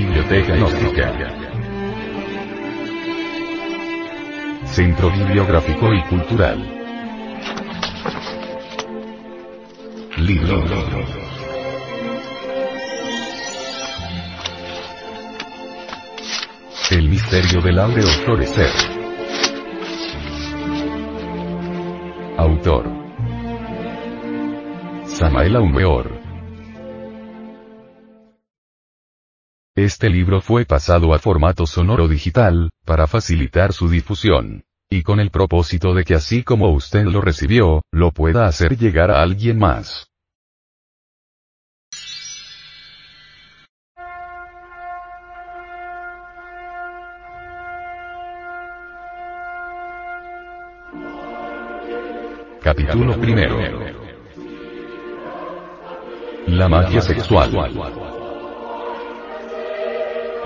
Biblioteca Gnóstica. Centro Bibliográfico y Cultural. Libro. El misterio del áureo florecer. Autor. Samael Aumeor. Este libro fue pasado a formato sonoro digital, para facilitar su difusión. Y con el propósito de que así como usted lo recibió, lo pueda hacer llegar a alguien más. Capítulo primero. La magia sexual.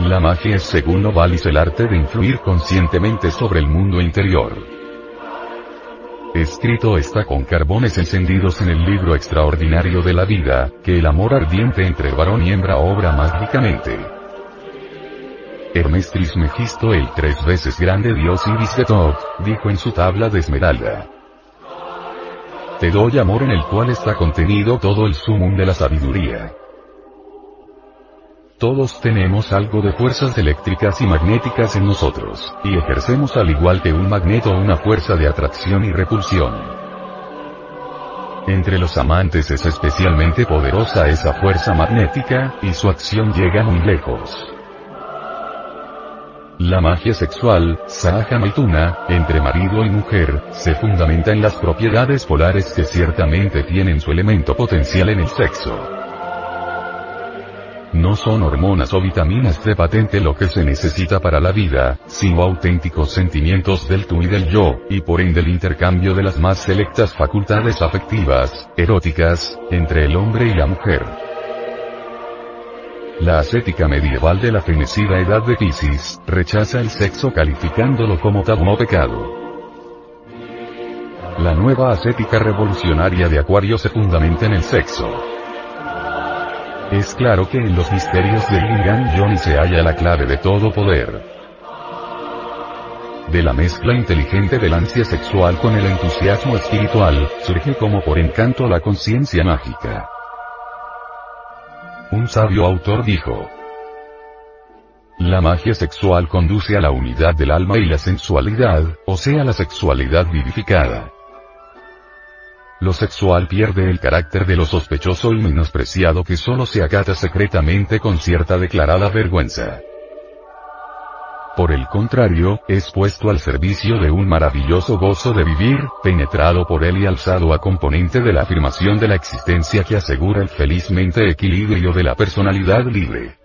La magia es según Novalis el arte de influir conscientemente sobre el mundo interior. Escrito está con carbones encendidos en el libro extraordinario de la vida, que el amor ardiente entre varón y hembra obra mágicamente. Hermes Trismegisto el tres veces grande dios Ibis de Toc, dijo en su tabla de esmeralda. Te doy amor en el cual está contenido todo el sumum de la sabiduría. Todos tenemos algo de fuerzas eléctricas y magnéticas en nosotros, y ejercemos al igual que un magneto una fuerza de atracción y repulsión. Entre los amantes es especialmente poderosa esa fuerza magnética, y su acción llega muy lejos. La magia sexual, Sahaja Maituna, entre marido y mujer, se fundamenta en las propiedades polares que ciertamente tienen su elemento potencial en el sexo. No son hormonas o vitaminas de patente lo que se necesita para la vida, sino auténticos sentimientos del tú y del yo, y por ende el intercambio de las más selectas facultades afectivas, eróticas, entre el hombre y la mujer. La ascética medieval de la fenecida edad de Piscis, rechaza el sexo calificándolo como tabú pecado. La nueva ascética revolucionaria de Acuario se fundamenta en el sexo. Es claro que en los misterios del Lingam Johnny se halla la clave de todo poder. De la mezcla inteligente del ansia sexual con el entusiasmo espiritual, surge como por encanto la conciencia mágica. Un sabio autor dijo, la magia sexual conduce a la unidad del alma y la sensualidad, o sea la sexualidad vivificada. Lo sexual pierde el carácter de lo sospechoso y menospreciado que solo se acata secretamente con cierta declarada vergüenza. Por el contrario, es puesto al servicio de un maravilloso gozo de vivir, penetrado por él y alzado a componente de la afirmación de la existencia que asegura el felizmente equilibrio de la personalidad libre.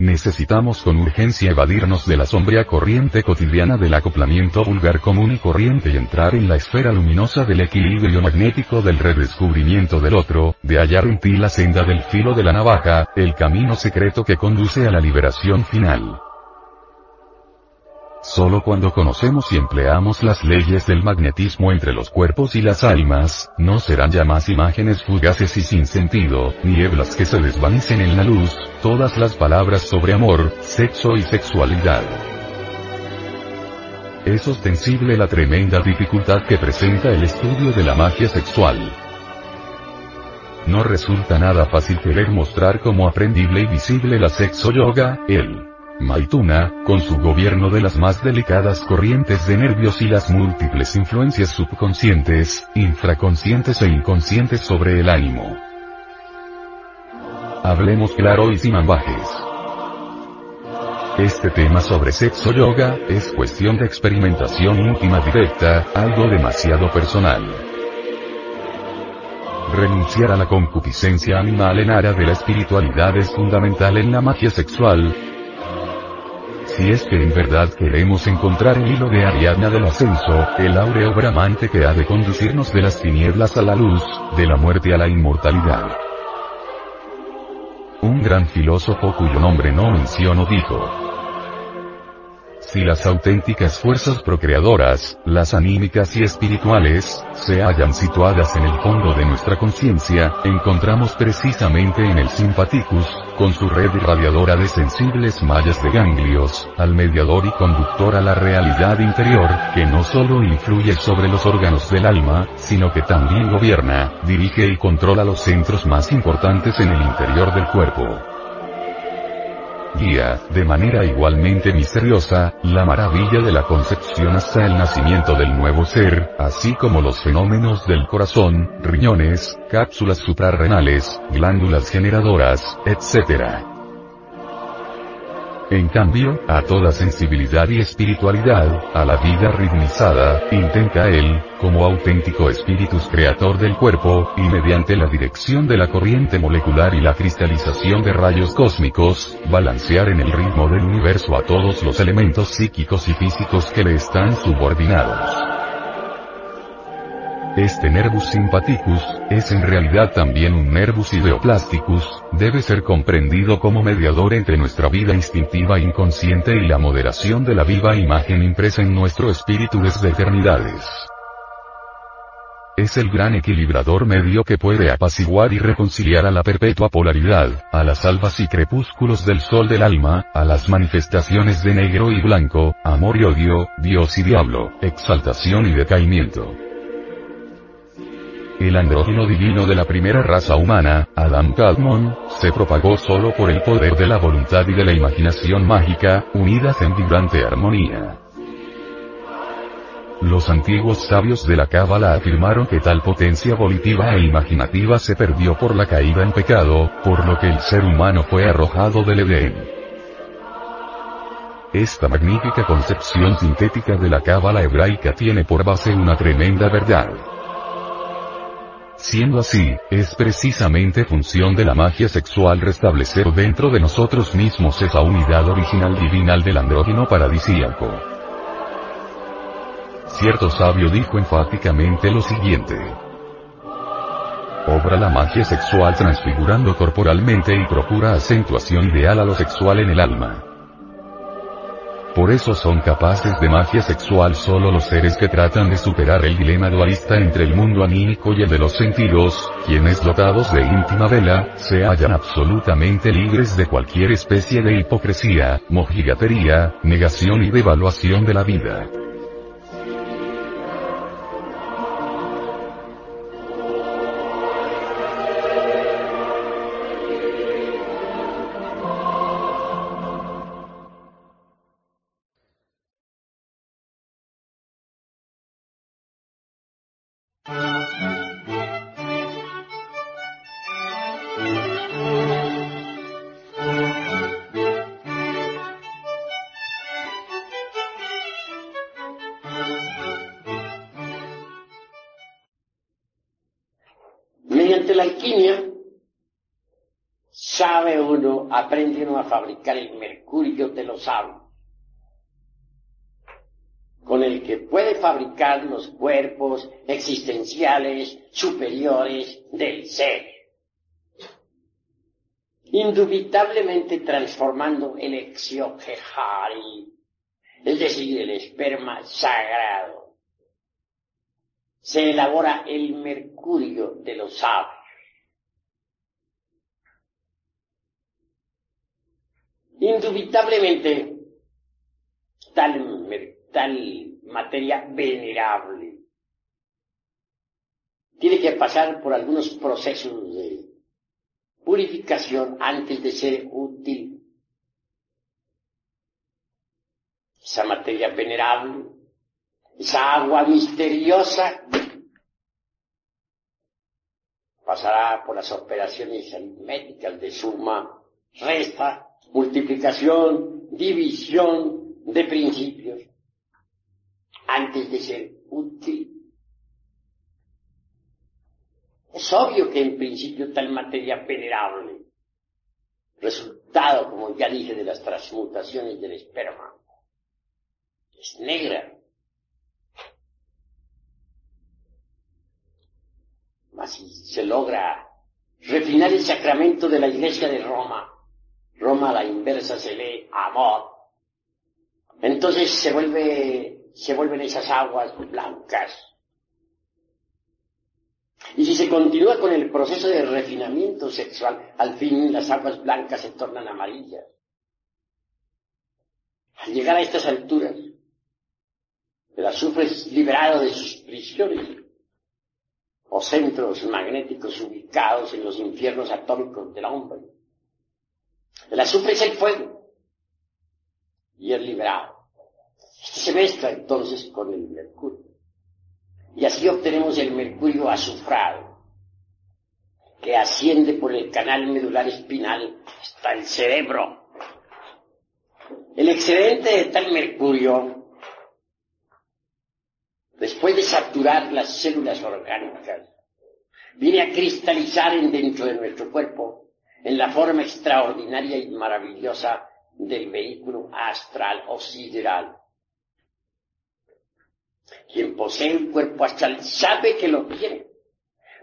Necesitamos con urgencia evadirnos de la sombría corriente cotidiana del acoplamiento vulgar común y corriente y entrar en la esfera luminosa del equilibrio magnético del redescubrimiento del otro, de hallar en ti la senda del filo de la navaja, el camino secreto que conduce a la liberación final. Solo cuando conocemos y empleamos las leyes del magnetismo entre los cuerpos y las almas, no serán ya más imágenes fugaces y sin sentido, nieblas que se desvanecen en la luz, todas las palabras sobre amor, sexo y sexualidad. Es ostensible la tremenda dificultad que presenta el estudio de la magia sexual. No resulta nada fácil querer mostrar como aprendible y visible la sexo yoga, el Maituna, con su gobierno de las más delicadas corrientes de nervios y las múltiples influencias subconscientes, infraconscientes e inconscientes sobre el ánimo. Hablemos claro y sin ambajes. Este tema sobre sexo yoga, es cuestión de experimentación íntima directa, algo demasiado personal. Renunciar a la concupiscencia animal en área de la espiritualidad es fundamental en la magia sexual, si es que en verdad queremos encontrar el hilo de Ariadna del ascenso, el áureo bramante que ha de conducirnos de las tinieblas a la luz, de la muerte a la inmortalidad. Un gran filósofo cuyo nombre no menciono dijo, si las auténticas fuerzas procreadoras, las anímicas y espirituales, se hallan situadas en el fondo de nuestra conciencia, encontramos precisamente en el simpaticus, con su red irradiadora de sensibles mallas de ganglios, al mediador y conductor a la realidad interior, que no solo influye sobre los órganos del alma, sino que también gobierna, dirige y controla los centros más importantes en el interior del cuerpo guía, de manera igualmente misteriosa, la maravilla de la concepción hasta el nacimiento del nuevo ser, así como los fenómenos del corazón, riñones, cápsulas suprarrenales, glándulas generadoras, etc. En cambio, a toda sensibilidad y espiritualidad, a la vida ritmizada, intenta él, como auténtico espíritus creador del cuerpo, y mediante la dirección de la corriente molecular y la cristalización de rayos cósmicos, balancear en el ritmo del universo a todos los elementos psíquicos y físicos que le están subordinados. Este nervus sympathicus, es en realidad también un nervus ideoplasticus, debe ser comprendido como mediador entre nuestra vida instintiva inconsciente y la moderación de la viva imagen impresa en nuestro espíritu desde eternidades. Es el gran equilibrador medio que puede apaciguar y reconciliar a la perpetua polaridad, a las albas y crepúsculos del sol del alma, a las manifestaciones de negro y blanco, amor y odio, Dios y diablo, exaltación y decaimiento. El andrógeno divino de la primera raza humana, Adam Kadmon, se propagó solo por el poder de la voluntad y de la imaginación mágica, unidas en vibrante armonía. Los antiguos sabios de la Cábala afirmaron que tal potencia volitiva e imaginativa se perdió por la caída en pecado, por lo que el ser humano fue arrojado del Edén. Esta magnífica concepción sintética de la Cábala hebraica tiene por base una tremenda verdad. Siendo así, es precisamente función de la magia sexual restablecer dentro de nosotros mismos esa unidad original divinal del andrógeno paradisíaco. Cierto sabio dijo enfáticamente lo siguiente. Obra la magia sexual transfigurando corporalmente y procura acentuación ideal a lo sexual en el alma. Por eso son capaces de magia sexual solo los seres que tratan de superar el dilema dualista entre el mundo anímico y el de los sentidos, quienes dotados de íntima vela, se hallan absolutamente libres de cualquier especie de hipocresía, mojigatería, negación y devaluación de la vida. Mediante la alquimia, sabe uno, aprende uno a fabricar el mercurio de los sabios, con el que puede fabricar los cuerpos existenciales superiores del ser, indubitablemente transformando el exioquejari, es decir, el esperma sagrado, se elabora el mercurio de los sabios. Indubitablemente, tal, tal materia venerable tiene que pasar por algunos procesos de purificación antes de ser útil. Esa materia venerable esa agua misteriosa pasará por las operaciones aritméticas de suma, resta, multiplicación, división de principios, antes de ser útil. Es obvio que en principio tal materia venerable, resultado, como ya dije, de las transmutaciones del esperma, es negra, así se logra refinar el sacramento de la iglesia de Roma. Roma a la inversa se lee amor. entonces se vuelve, se vuelven esas aguas blancas. Y si se continúa con el proceso de refinamiento sexual, al fin las aguas blancas se tornan amarillas. Al llegar a estas alturas, el azufre es liberado de sus prisiones o centros magnéticos ubicados en los infiernos atómicos del hombre. El azufre es el fuego y es liberado. Este se mezcla entonces con el mercurio. Y así obtenemos el mercurio azufrado, que asciende por el canal medular espinal hasta el cerebro. El excedente de tal mercurio, después de saturar las células orgánicas, viene a cristalizar en dentro de nuestro cuerpo en la forma extraordinaria y maravillosa del vehículo astral o sideral. Quien posee un cuerpo astral sabe que lo tiene,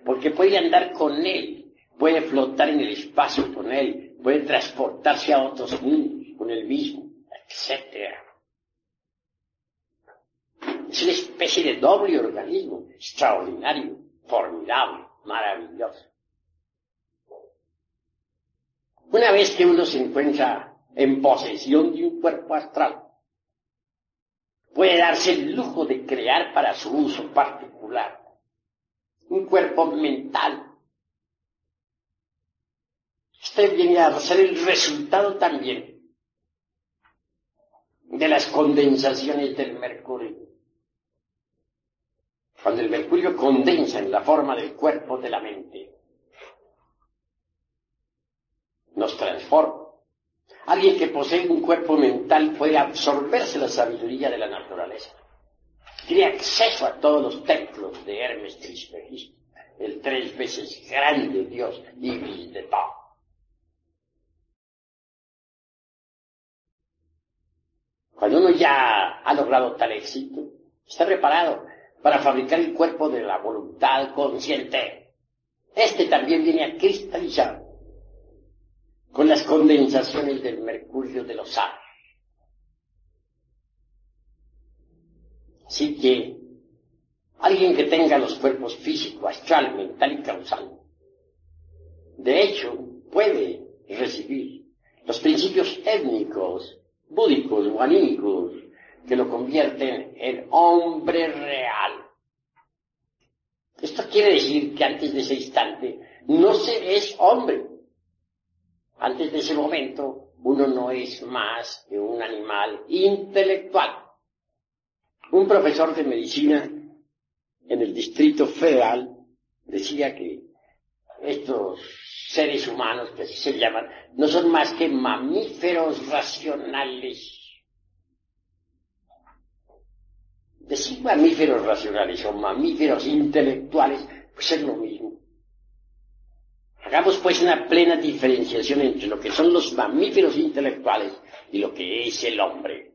porque puede andar con él, puede flotar en el espacio con él, puede transportarse a otros mundos con él mismo, etc. Es una especie de doble organismo, extraordinario, formidable, maravilloso. Una vez que uno se encuentra en posesión de un cuerpo astral, puede darse el lujo de crear para su uso particular un cuerpo mental. Este viene a ser el resultado también de las condensaciones del mercurio. Cuando el mercurio condensa en la forma del cuerpo de la mente, nos transforma. Alguien que posee un cuerpo mental puede absorberse la sabiduría de la naturaleza. Tiene acceso a todos los templos de Hermes Trismegisto, el tres veces grande Dios Ibis de todo. Cuando uno ya ha logrado tal éxito, está preparado para fabricar el cuerpo de la voluntad consciente. Este también viene a cristalizar con las condensaciones del mercurio de los aros. Así que alguien que tenga los cuerpos físico, astral, mental y causal, de hecho, puede recibir los principios étnicos, búdicos o anímicos que lo convierten en hombre real. Esto quiere decir que antes de ese instante no se es hombre, antes de ese momento, uno no es más que un animal intelectual. Un profesor de medicina en el Distrito Federal decía que estos seres humanos, que así se llaman, no son más que mamíferos racionales. Decir mamíferos racionales o mamíferos intelectuales, pues es lo mismo. Hagamos pues una plena diferenciación entre lo que son los mamíferos intelectuales y lo que es el hombre.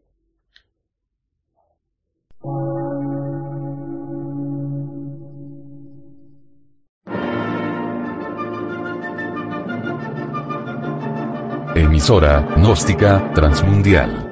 Emisora, gnóstica, transmundial.